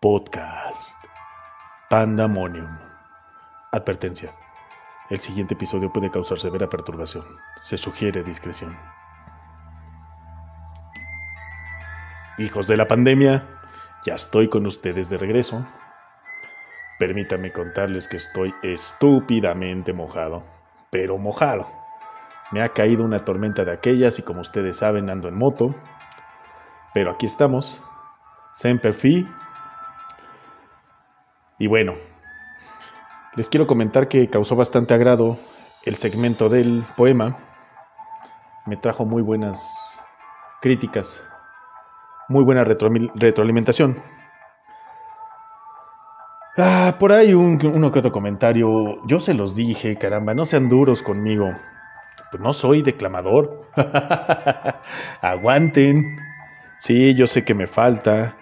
Podcast Pandemonium. Advertencia. El siguiente episodio puede causar severa perturbación. Se sugiere discreción. Hijos de la pandemia, ya estoy con ustedes de regreso. Permítanme contarles que estoy estúpidamente mojado, pero mojado. Me ha caído una tormenta de aquellas y como ustedes saben ando en moto. Pero aquí estamos. Semper Fi. Y bueno, les quiero comentar que causó bastante agrado el segmento del poema. Me trajo muy buenas críticas, muy buena retroalimentación. Ah, por ahí un, uno que otro comentario. Yo se los dije, caramba, no sean duros conmigo. Pues no soy declamador. Aguanten. Sí, yo sé que me falta.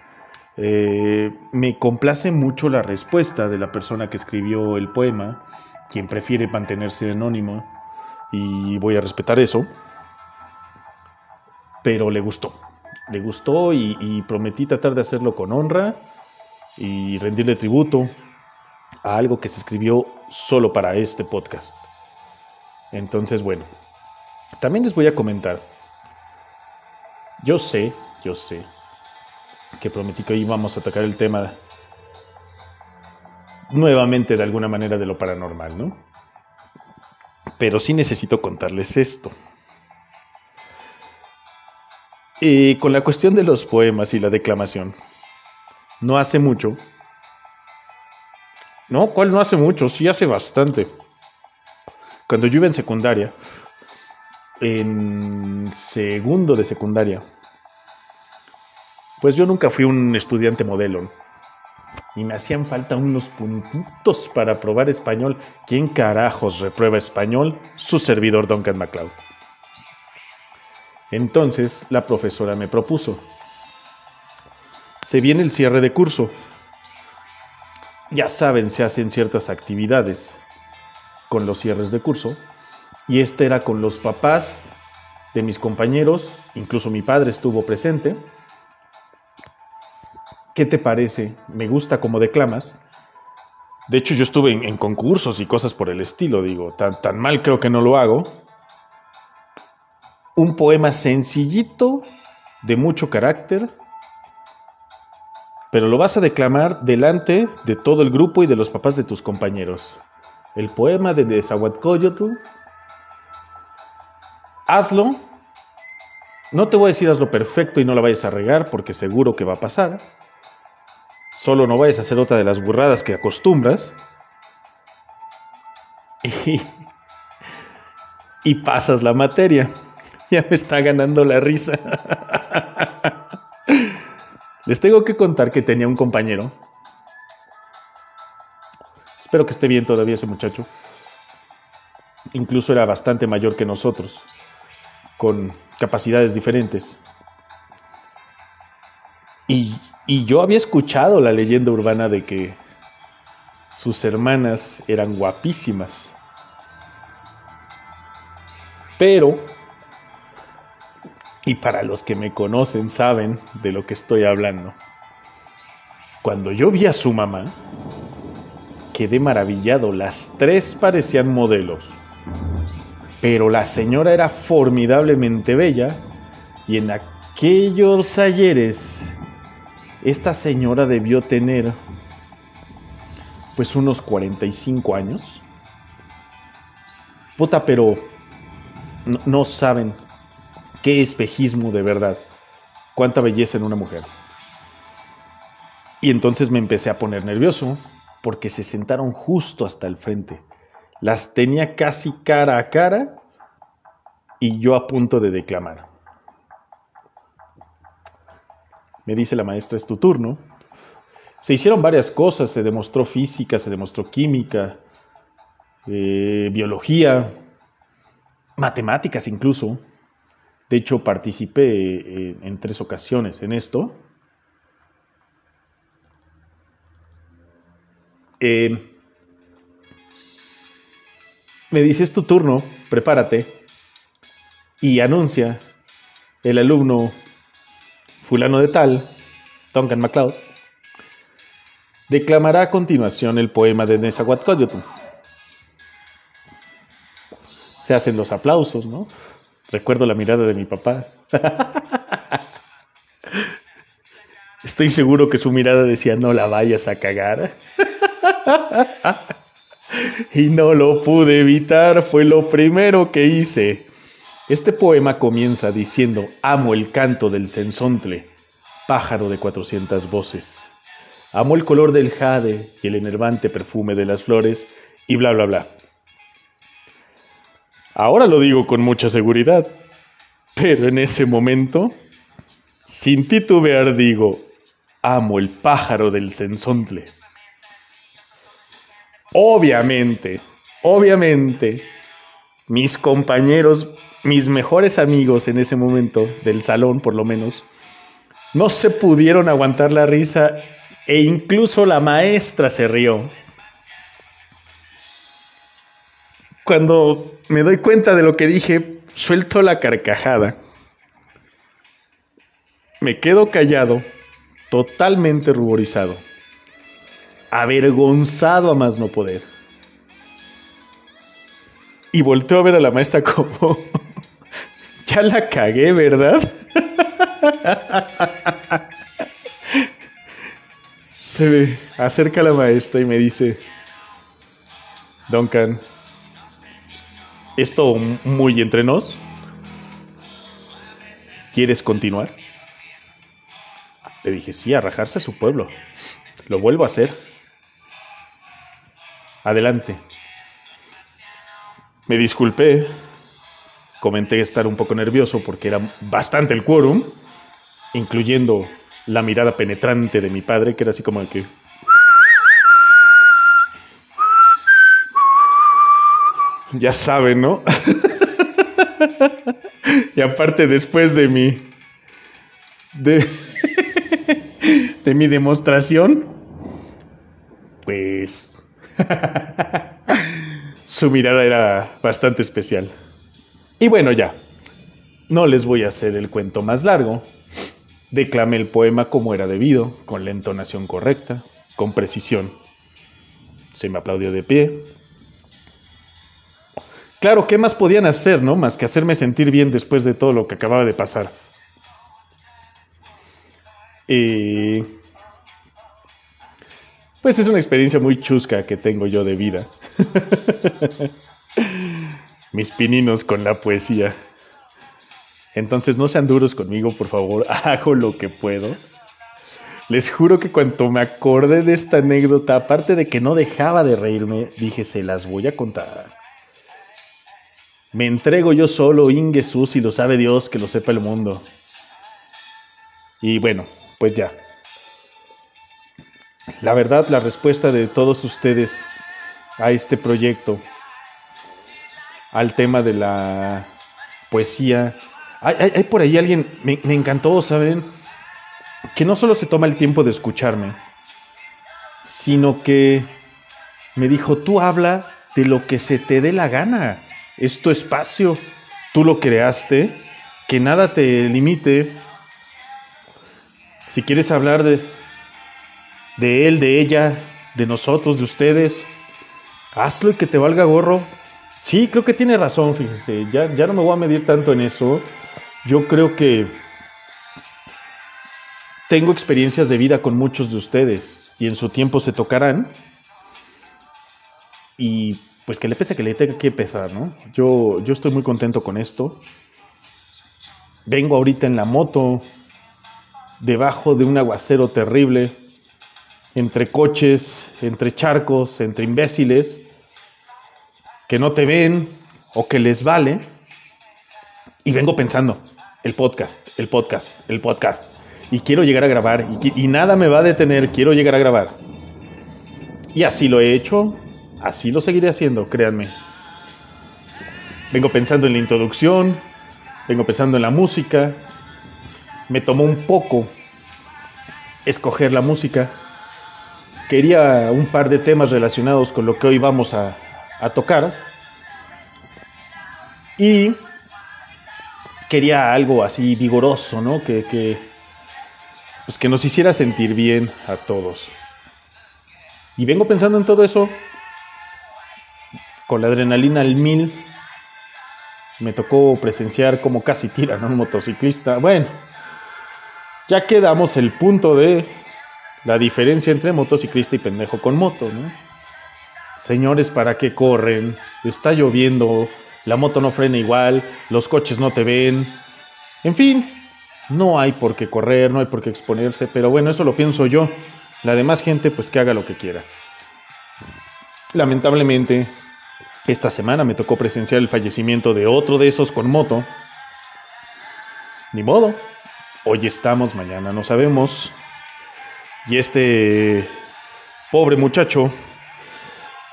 Eh, me complace mucho la respuesta de la persona que escribió el poema, quien prefiere mantenerse anónimo, y voy a respetar eso. Pero le gustó. Le gustó y, y prometí tratar de hacerlo con honra y rendirle tributo a algo que se escribió solo para este podcast. Entonces, bueno, también les voy a comentar. Yo sé, yo sé, que prometí que íbamos a tocar el tema nuevamente de alguna manera de lo paranormal, ¿no? Pero sí necesito contarles esto. Y con la cuestión de los poemas y la declamación, no hace mucho. No, ¿cuál no hace mucho? Sí hace bastante. Cuando yo iba en secundaria, en segundo de secundaria, pues yo nunca fui un estudiante modelo. Y me hacían falta unos puntitos para probar español. ¿Quién carajos reprueba español? Su servidor Duncan MacLeod. Entonces la profesora me propuso. Se viene el cierre de curso. Ya saben, se hacen ciertas actividades con los cierres de curso. Y este era con los papás de mis compañeros, incluso mi padre estuvo presente. ¿Qué te parece? Me gusta como declamas. De hecho, yo estuve en, concursos y cosas por el estilo, digo, tan, tan mal creo que no lo hago. Un poema sencillito, de mucho carácter, pero lo vas a declamar delante de todo el grupo y de los papás de tus compañeros. El poema de Nezahualcóyotl. Hazlo. No te voy a decir hazlo perfecto y no la vayas a regar porque seguro que va a pasar. Solo no vayas a hacer otra de las burradas que acostumbras. Y, y pasas la materia. Ya me está ganando la risa. Les tengo que contar que tenía un compañero. Espero que esté bien todavía ese muchacho. Incluso era bastante mayor que nosotros, con capacidades diferentes. Y y yo había escuchado la leyenda urbana de que sus hermanas eran guapísimas. Pero, y para los que me conocen saben de lo que estoy hablando, cuando yo vi a su mamá, quedé maravillado. Las tres parecían modelos, pero la señora era formidablemente bella y en aquellos ayeres esta señora debió tener pues unos 45 años. Puta, pero no, saben qué espejismo de verdad, cuánta belleza en una mujer. Y entonces me empecé a poner nervioso porque se sentaron justo hasta el frente. Las tenía casi cara a cara y yo a punto de declamar. Me dice la maestra, es tu turno. Se hicieron varias cosas, se demostró física, se demostró química, eh, biología, matemáticas incluso. De hecho, participé eh, en tres ocasiones en esto. Eh, me dice, es tu turno, prepárate. Y anuncia el alumno fulano de tal, Duncan MacLeod, declamará a continuación el poema de Nezahualcóyotl. Se hacen los aplausos, ¿no? Recuerdo la mirada de mi papá. Estoy seguro que su mirada decía, no la vayas a cagar. y no lo pude evitar, fue lo primero que hice. Este poema comienza diciendo, amo el canto del censontle, pájaro de cuatrocientas voces. Amo el color del jade y el enervante perfume de las flores y bla, bla, bla. Ahora lo digo con mucha seguridad, pero en ese momento, sin titubear digo, amo el pájaro del censontle. Obviamente, obviamente, mis compañeros, mis mejores amigos en ese momento, del salón por lo menos, no se pudieron aguantar la risa e incluso la maestra se rió. Cuando me doy cuenta de lo que dije, suelto la carcajada. Me quedo callado, totalmente ruborizado, avergonzado a más no poder. Y volteo a ver a la maestra como, ya la cagué, ¿verdad? Se acerca la maestra y me dice, Duncan, esto muy entre nos. ¿Quieres continuar? Le dije, sí, a rajarse a su pueblo. Lo vuelvo a hacer. Adelante. Me disculpé. Comenté estar un poco nervioso porque era bastante el quórum, incluyendo la mirada penetrante de mi padre, que era así como que... Ya saben, ¿no? y aparte después de mi... De, de mi demostración, pues... su mirada era bastante especial. Y bueno, ya. No les voy a hacer el cuento más largo. Declamé el poema como era debido, con la entonación correcta, con precisión. Se me aplaudió de pie. Claro, ¿qué más podían hacer, no? Más que hacerme sentir bien después de todo lo que acababa de pasar. Y... Pues es una experiencia muy chusca que tengo yo de vida. Mis pininos con la poesía. Entonces no sean duros conmigo, por favor, hago lo que puedo. Les juro que cuando me acordé de esta anécdota, aparte de que no dejaba de reírme, dije, se las voy a contar. Me entrego yo solo, Ingesus, y lo sabe Dios, que lo sepa el mundo. Y bueno, pues ya. La verdad, la respuesta de todos ustedes a este proyecto, al tema de la poesía, hay, por ahí alguien, me, me encantó, ¿saben? Que no solo se toma el tiempo de escucharme, sino que me dijo, tú habla de lo que se te dé la gana. Es espacio, tú lo creaste, que nada te limite. Si quieres hablar de, de él, de ella, de nosotros, de ustedes, hazlo y que te valga gorro. Sí, creo que tiene razón, fíjese, ya, ya no me voy a medir tanto en eso. Yo creo que tengo experiencias de vida con muchos de ustedes y en su tiempo se tocarán. Y pues que le pese que le tenga que pesar, ¿no? Yo, yo estoy muy contento con esto. Vengo ahorita en la moto, debajo de un aguacero terrible, entre coches, entre charcos, entre imbéciles, que no te ven o que les vale. Y vengo pensando, el podcast, el podcast, el podcast. Y quiero llegar a grabar y, nada me va a detener, quiero llegar a grabar. Y así lo he hecho, así lo seguiré haciendo, créanme. Vengo pensando en la introducción, vengo pensando en la música. Me tomó un poco escoger la música. Quería un par de temas relacionados con lo que hoy vamos a, a tocar. Y quería algo así vigoroso, ¿no? Que, que, pues que nos hiciera sentir bien a todos. Y vengo pensando en todo eso con la adrenalina al mil. Me tocó presenciar cómo casi tiran a un motociclista. Bueno, ya quedamos el punto de la diferencia entre motociclista y pendejo con moto, ¿no? Señores, ¿para qué corren? Está lloviendo, la moto no frena igual, los coches no te ven. En fin, no hay por qué correr, no hay por qué exponerse, pero bueno, eso lo pienso yo. La demás gente, pues que haga lo que quiera. Lamentablemente, esta semana me tocó presenciar el fallecimiento de otro de esos con moto. Ni modo. Hoy estamos, mañana no sabemos. Y este pobre muchacho,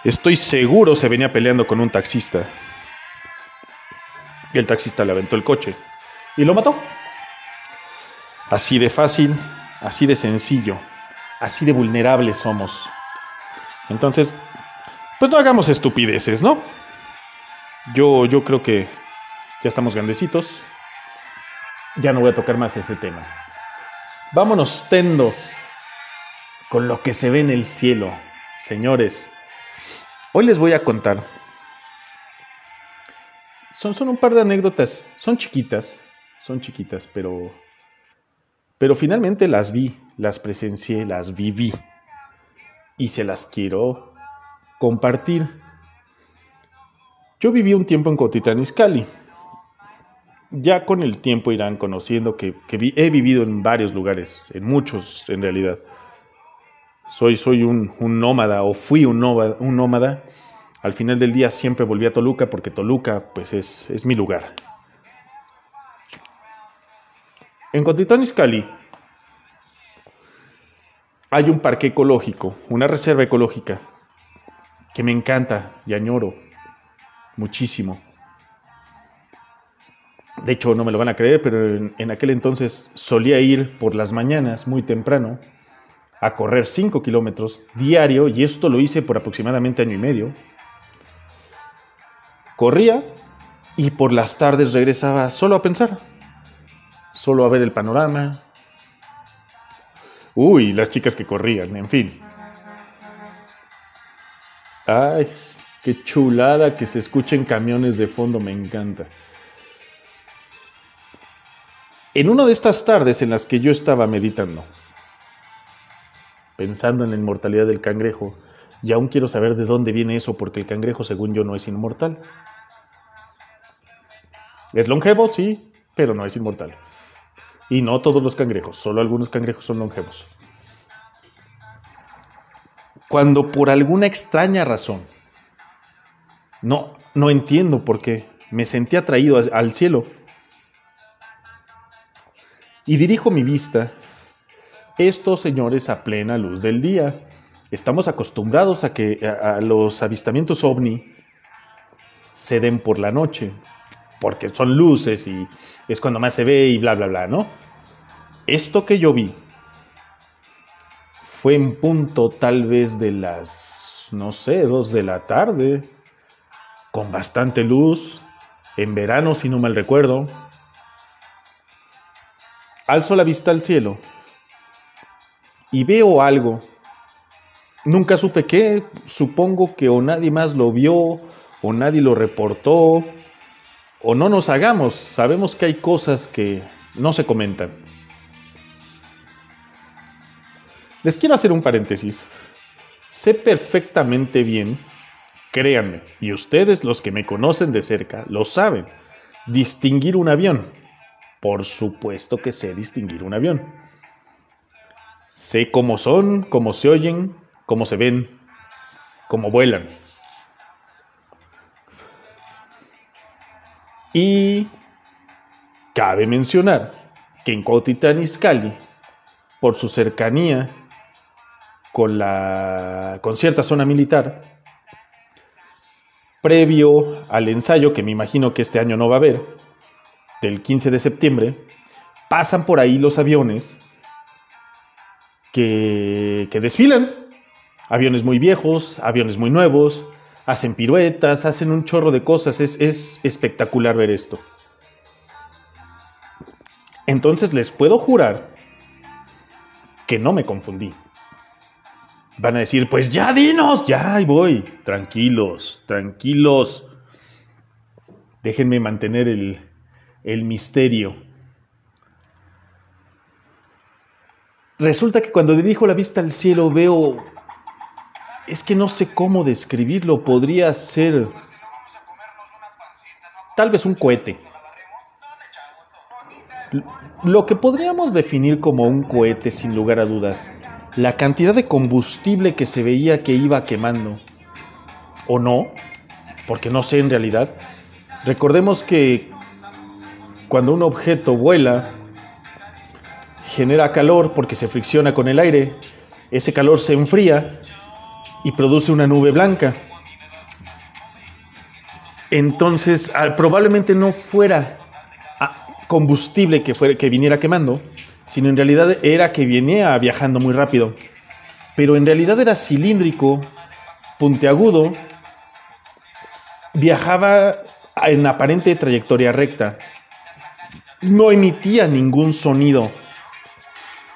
estoy seguro se venía peleando con un taxista. Y el taxista le aventó el coche y lo mató. Así de fácil, así de sencillo, así de vulnerables somos. Entonces, pues no hagamos estupideces, ¿no? Yo, yo creo que ya estamos grandecitos. Ya no voy a tocar más ese tema. Vámonos tendos con lo que se ve en el cielo, señores. Hoy les voy a contar. Son, son un par de anécdotas. Son chiquitas, son chiquitas, pero pero finalmente las vi, las presencié, las viví y se las quiero compartir. Yo viví un tiempo en Cotitlán. Ya con el tiempo irán conociendo que, he vivido en varios lugares, en muchos en realidad. Soy, soy un, nómada o fui un nómada, un nómada. Al final del día siempre volví a Toluca porque Toluca pues es, es mi lugar. En Cotitlán Izcalli hay un parque ecológico, una reserva ecológica, que me encanta y añoro muchísimo. De hecho, no me lo van a creer, pero en aquel entonces solía ir por las mañanas muy temprano a correr 5 kilómetros diario y esto lo hice por aproximadamente año y medio. Corría y por las tardes regresaba solo a pensar, solo a ver el panorama. Uy, las chicas que corrían, en fin. Ay, qué chulada que se escuchen camiones de fondo, me encanta. En una de estas tardes en las que yo estaba meditando, pensando en la inmortalidad del cangrejo, y aún quiero saber de dónde viene eso, porque el cangrejo, según yo, no es inmortal. Es longevo, sí, pero no es inmortal. Y no todos los cangrejos, solo algunos cangrejos son longevos. Cuando por alguna extraña razón, no, no entiendo por qué, me sentí atraído al cielo y dirijo mi vista, estos señores a plena luz del día. Estamos acostumbrados a que a los avistamientos ovni se den por la noche, porque son luces y es cuando más se ve y bla, bla, bla, ¿no? Esto que yo vi fue en punto tal vez de las, no sé, dos de la tarde, con bastante luz, en verano si no mal recuerdo. Alzo la vista al cielo y veo algo. Nunca supe qué, supongo que o nadie más lo vio, o nadie lo reportó, o no nos hagamos, sabemos que hay cosas que no se comentan. Les quiero hacer un paréntesis. Sé perfectamente bien, créanme, y ustedes los que me conocen de cerca lo saben, distinguir un avión. Por supuesto que sé distinguir un avión. Sé cómo son, cómo se oyen, cómo se ven, cómo vuelan. Y cabe mencionar que en Cuautitlán Izcalli, por su cercanía con, la, con cierta zona militar, previo al ensayo, que me imagino que este año no va a haber, del 15 de septiembre, pasan por ahí los aviones que, que desfilan. Aviones muy viejos, aviones muy nuevos, hacen piruetas, hacen un chorro de cosas, es, es espectacular ver esto. Entonces les puedo jurar que no me confundí. van a decir, pues ya dinos, ya ahí voy. Tranquilos, tranquilos. Déjenme mantener el, el misterio. Resulta que cuando dirijo la vista al cielo veo... Es que no sé cómo describirlo. Podría ser... Tal vez un cohete. Lo que podríamos definir como un cohete, sin lugar a dudas. La cantidad de combustible que se veía que iba quemando. O no, porque no sé en realidad. Recordemos que cuando un objeto vuela, genera calor porque se fricciona con el aire, ese calor se enfría y produce una nube blanca. Entonces, probablemente no fuera ah, combustible que, fuera, que viniera quemando, sino en realidad era que venía viajando muy rápido. Pero en realidad era cilíndrico, puntiagudo, viajaba en aparente trayectoria recta, no emitía ningún sonido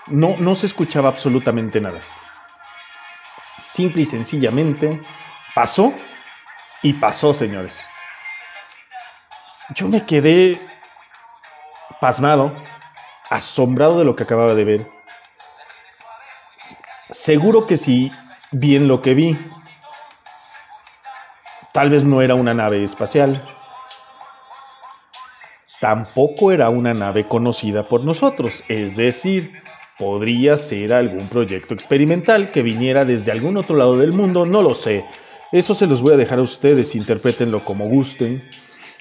no, no se escuchaba absolutamente nada. Simple y sencillamente pasó y pasó, señores. Yo me quedé pasmado, asombrado de lo que acababa de ver. Seguro que si bien lo que vi, tal vez no era una nave espacial, tampoco era una nave conocida por nosotros, es decir, Podría ser algún proyecto experimental que viniera desde algún otro lado del mundo, no lo sé. Eso se los voy a dejar a ustedes, interpretenlo como gusten.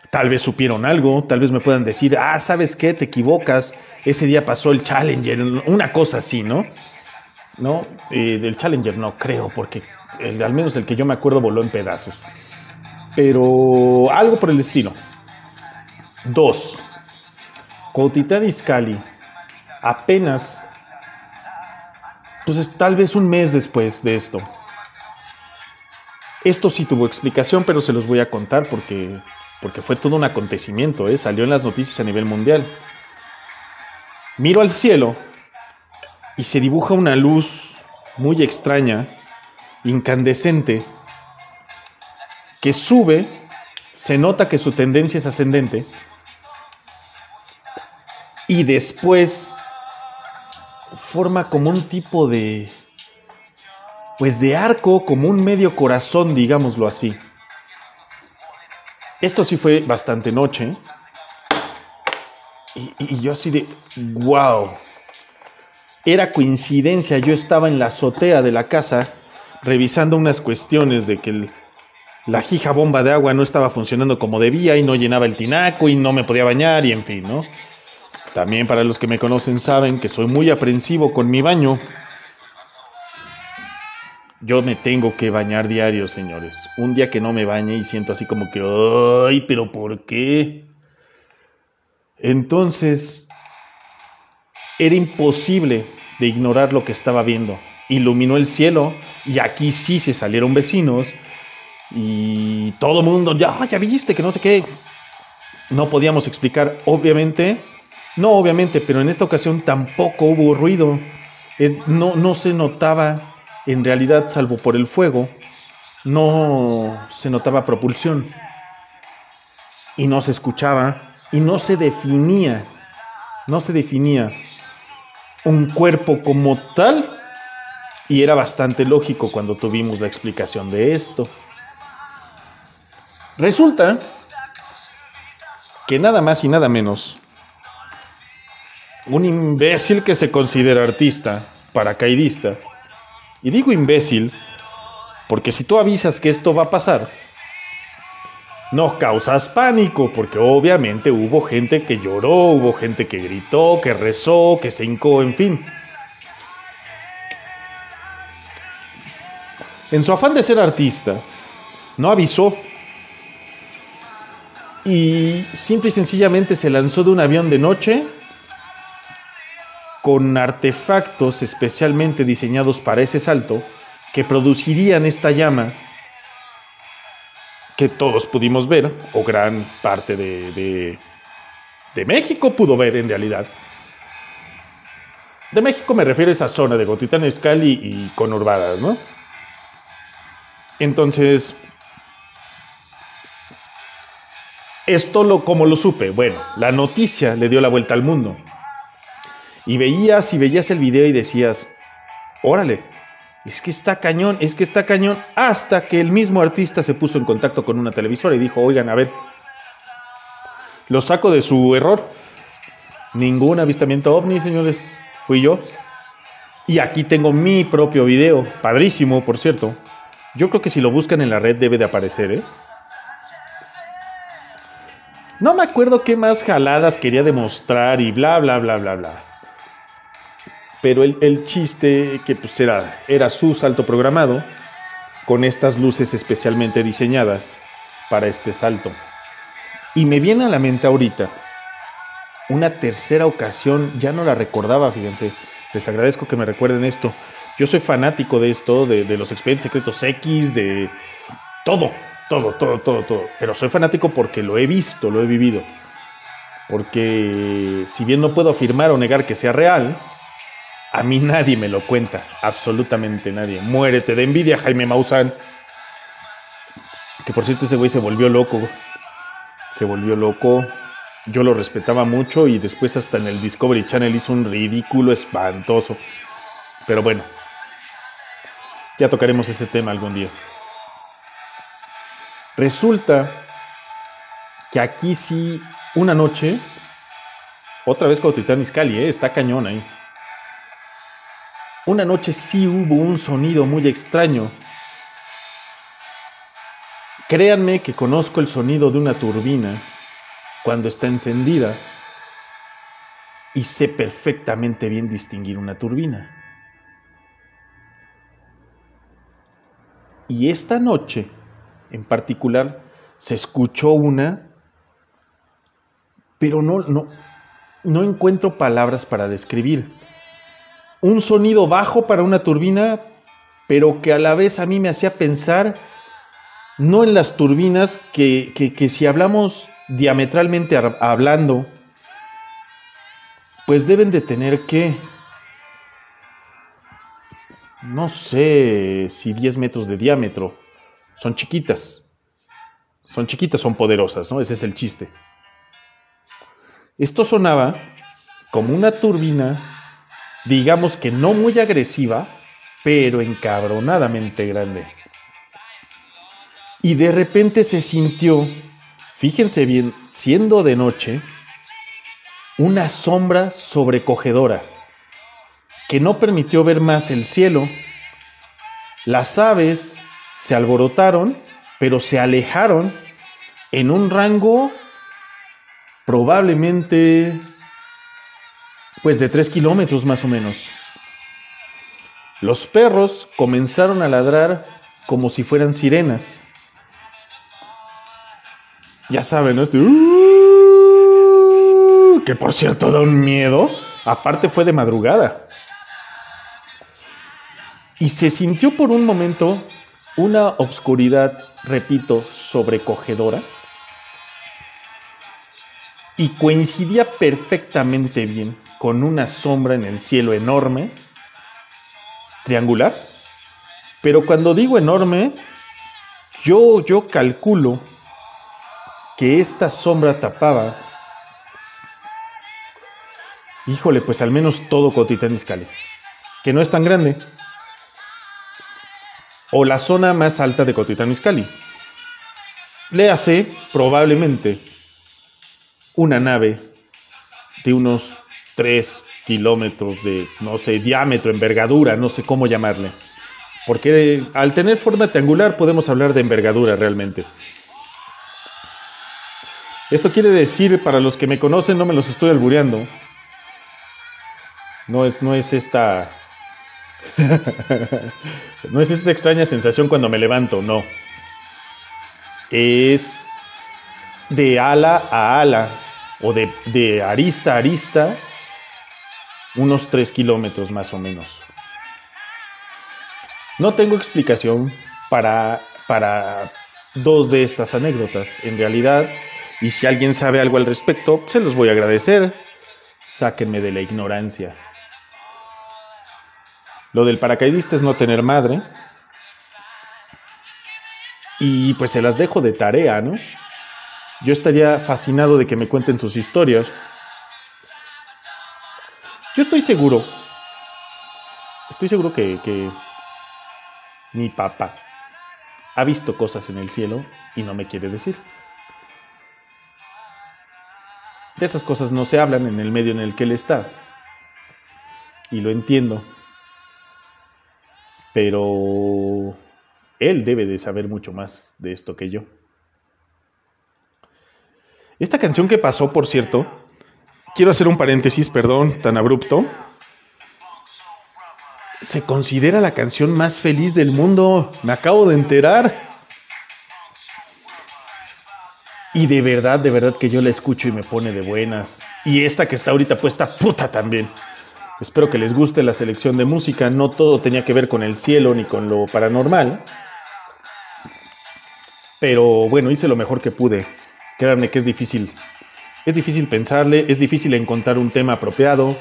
Tal vez supieron algo, tal vez me puedan decir, ah, ¿sabes qué? Te equivocas, ese día pasó el Challenger, una cosa así, ¿no? ¿No? Eh, del Challenger no creo, porque al menos el que yo me acuerdo voló en pedazos. Pero algo por el estilo. Dos. Cuautitlán Izcalli apenas entonces, tal vez un mes después de esto. Esto sí tuvo explicación, pero se los voy a contar porque, porque fue todo un acontecimiento, ¿eh? salió en las noticias a nivel mundial. Miro al cielo y se dibuja una luz muy extraña, incandescente, que sube, se nota que su tendencia es ascendente, y después forma como un tipo de, pues de arco, como un medio corazón, digámoslo así. Esto sí fue bastante noche. Y, yo así de, wow. Era coincidencia, yo estaba en la azotea de la casa revisando unas cuestiones de que la jija bomba de agua no estaba funcionando como debía y no llenaba el tinaco y no me podía bañar y en fin, ¿no? También para los que me conocen saben que soy muy aprensivo con mi baño. Yo me tengo que bañar diario, señores. Un día que no me bañe y siento así como que, ay, pero ¿por qué? Entonces, era imposible de ignorar lo que estaba viendo. Iluminó el cielo y aquí sí se salieron vecinos y todo el mundo, ya, ya viste que no sé qué. No podíamos explicar, obviamente, no, obviamente, pero en esta ocasión tampoco hubo ruido. No, no se notaba, en realidad, salvo por el fuego, no se notaba propulsión. Y no se escuchaba, y no se definía, no se definía un cuerpo como tal. Y era bastante lógico cuando tuvimos la explicación de esto. Resulta que nada más y nada menos un imbécil que se considera artista, paracaidista. Y digo imbécil porque si tú avisas que esto va a pasar, no causas pánico, porque obviamente hubo gente que lloró, hubo gente que gritó, que rezó, que se hincó, en fin. En su afán de ser artista, no avisó y simple y sencillamente se lanzó de un avión de noche con artefactos especialmente diseñados para ese salto que producirían esta llama que todos pudimos ver, o gran parte de, de, México pudo ver en realidad. De México me refiero a esa zona de Gotitán, Escali y conurbadas, ¿no? Entonces, esto lo, como lo supe, bueno, la noticia le dio la vuelta al mundo. Y veías y veías el video y decías, órale, es que está cañón, es que está cañón, hasta que el mismo artista se puso en contacto con una televisora y dijo, oigan, a ver, lo saco de su error. Ningún avistamiento ovni, señores, fui yo. Y aquí tengo mi propio video, padrísimo, por cierto. Yo creo que si lo buscan en la red debe de aparecer, ¿eh? No me acuerdo qué más jaladas quería demostrar y bla, bla, bla, bla, bla pero el, chiste que pues era, era su salto programado con estas luces especialmente diseñadas para este salto. Y me viene a la mente ahorita una tercera ocasión, ya no la recordaba, fíjense, les agradezco que me recuerden esto. Yo soy fanático de esto, de, de los expedientes secretos X, de todo, todo, todo, todo, todo. Pero soy fanático porque lo he visto, lo he vivido. Porque si bien no puedo afirmar o negar que sea real, a mí nadie me lo cuenta, absolutamente nadie. Muérete de envidia, Jaime Maussan. Que por cierto ese güey se volvió loco. Se volvió loco. Yo lo respetaba mucho y después hasta en el Discovery Channel hizo un ridículo espantoso. Pero bueno, ya tocaremos ese tema algún día. Resulta que aquí sí, una noche, otra vez con Titán Iscali, ¿eh? está cañón ahí. Una noche sí hubo un sonido muy extraño. Créanme que conozco el sonido de una turbina cuando está encendida y sé perfectamente bien distinguir una turbina. Y esta noche, en particular, se escuchó una, pero no, no, no encuentro palabras para describir un sonido bajo para una turbina, pero que a la vez a mí me hacía pensar no en las turbinas, que, que, si hablamos diametralmente hablando, pues deben de tener que, no sé si 10 metros de diámetro, son chiquitas, son chiquitas, son poderosas, ¿no? Ese es el chiste. Esto sonaba como una turbina digamos que no muy agresiva, pero encabronadamente grande. Y de repente se sintió, fíjense bien, siendo de noche, una sombra sobrecogedora que no permitió ver más el cielo. Las aves se alborotaron, pero se alejaron en un rango probablemente pues de tres kilómetros más o menos. Los perros comenzaron a ladrar como si fueran sirenas. Ya saben, ¿no? Este, uh", que por cierto da un miedo. Aparte fue de madrugada. Y se sintió por un momento una obscuridad, repito, sobrecogedora. Y coincidía perfectamente bien con una sombra en el cielo enorme, triangular. Pero cuando digo enorme, yo, yo calculo que esta sombra tapaba, híjole, pues al menos todo Cotitán Iscali, que no es tan grande, o la zona más alta de Cotitán Iscali. Le hace probablemente una nave de unos 3 kilómetros de, no sé, diámetro, envergadura, no sé cómo llamarle. Porque al tener forma triangular podemos hablar de envergadura realmente. Esto quiere decir, para los que me conocen, no me los estoy albureando. No es, no es esta. no es esta extraña sensación cuando me levanto, no. Es de ala a ala o de, de arista a arista unos 3 kilómetros más o menos. No tengo explicación para, para dos de estas anécdotas, en realidad, y si alguien sabe algo al respecto, se los voy a agradecer. Sáquenme de la ignorancia. Lo del paracaidista es no tener madre. Y pues se las dejo de tarea, ¿no? Yo estaría fascinado de que me cuenten sus historias. Yo estoy seguro, estoy seguro que, mi papá ha visto cosas en el cielo y no me quiere decir. De esas cosas no se hablan en el medio en el que él está. Y lo entiendo. Pero él debe de saber mucho más de esto que yo. Esta canción que pasó, por cierto, quiero hacer un paréntesis, perdón, tan abrupto. Se considera la canción más feliz del mundo. Me acabo de enterar. Y de verdad, de verdad que yo la escucho y me pone de buenas. Y esta que está ahorita puesta, puta también. Espero que les guste la selección de música. No todo tenía que ver con el cielo ni con lo paranormal. Pero bueno, hice lo mejor que pude. Créanme que es difícil. Es difícil pensarle, es difícil encontrar un tema apropiado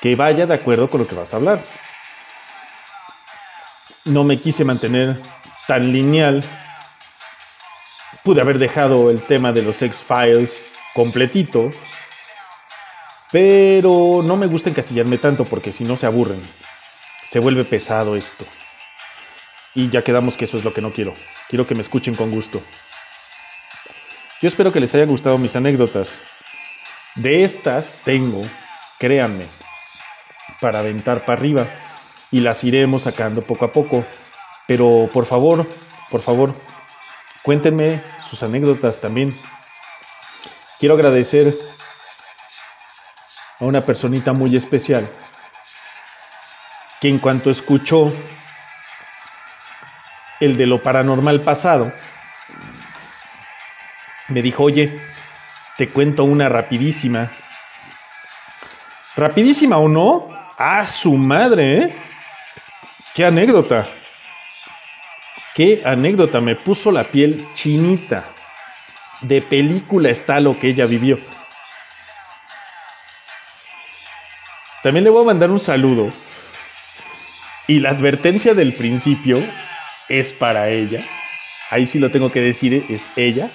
que vaya de acuerdo con lo que vas a hablar. No me quise mantener tan lineal Pude haber dejado el tema de los X-Files completito, pero no me gusta encasillarme tanto porque si no se aburren. Se vuelve pesado esto. Y ya quedamos que eso es lo que no quiero. Quiero que me escuchen con gusto. Yo espero que les haya gustado mis anécdotas. De estas tengo, créanme, para aventar para arriba. Y las iremos sacando poco a poco. Pero por favor, por favor, Cuéntenme sus anécdotas también. Quiero agradecer a una personita muy especial que en cuanto escuchó el de lo paranormal pasado, me dijo, oye, te cuento una rapidísima. ¿Rapidísima o no? Ah, su madre, ¿eh? ¿Qué anécdota? Qué anécdota, me puso la piel chinita. De película está lo que ella vivió. También le voy a mandar un saludo. Y la advertencia del principio es para ella. Ahí sí lo tengo que decir, es ella.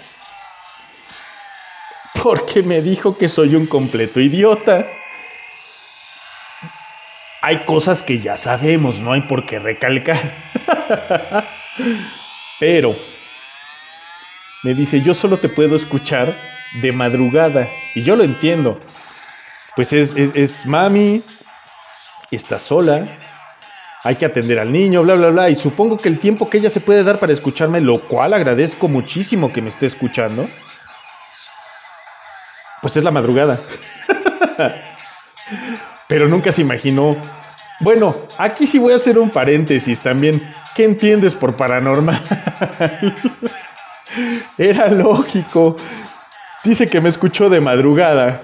Porque me dijo que soy un completo idiota. Hay cosas que ya sabemos, no hay por qué recalcar. Pero me dice, yo solo te puedo escuchar de madrugada. Y yo lo entiendo. Pues es, mami, está sola, hay que atender al niño, bla, bla, bla. Y supongo que el tiempo que ella se puede dar para escucharme, lo cual agradezco muchísimo que me esté escuchando, pues es la madrugada. Pero nunca se imaginó. Bueno, aquí sí voy a hacer un paréntesis también. ¿Qué entiendes por paranormal? Era lógico. Dice que me escuchó de madrugada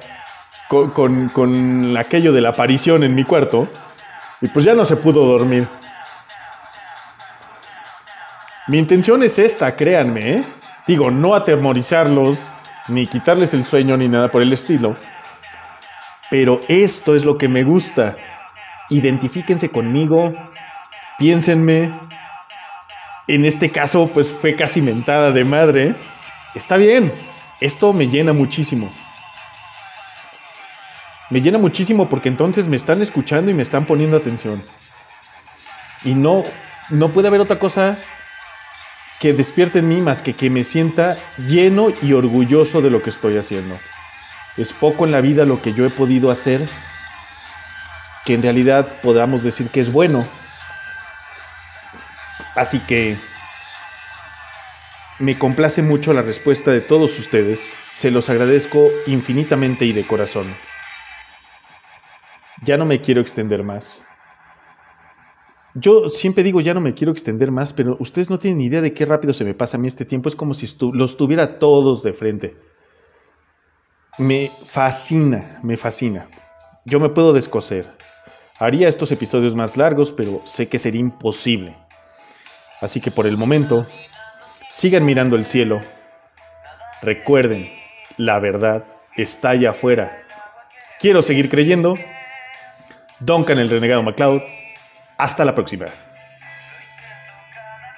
con, aquello de la aparición en mi cuarto y pues ya no se pudo dormir. Mi intención es esta, créanme. ¿eh? Digo, no atemorizarlos, ni quitarles el sueño, ni nada por el estilo. Pero esto es lo que me gusta. Identifíquense conmigo, piénsenme, en este caso, pues fue casi mentada de madre. Está bien, esto me llena muchísimo. Me llena muchísimo porque entonces me están escuchando y me están poniendo atención. Y no, no puede haber otra cosa que despierte en mí más que que me sienta lleno y orgulloso de lo que estoy haciendo. Es poco en la vida lo que yo he podido hacer que en realidad podamos decir que es bueno Así que me complace mucho la respuesta de todos ustedes, se los agradezco infinitamente y de corazón. Ya no me quiero extender más. Yo siempre digo ya no me quiero extender más, pero ustedes no tienen idea de qué rápido se me pasa a mí este tiempo. Es como si los tuviera todos de frente. Me fascina, me fascina. Yo me puedo descoser. Haría estos episodios más largos, pero sé que sería imposible. Así que por el momento, sigan mirando el cielo. Recuerden, la verdad está allá afuera. Quiero seguir creyendo. Duncan el renegado MacLeod. Hasta la próxima.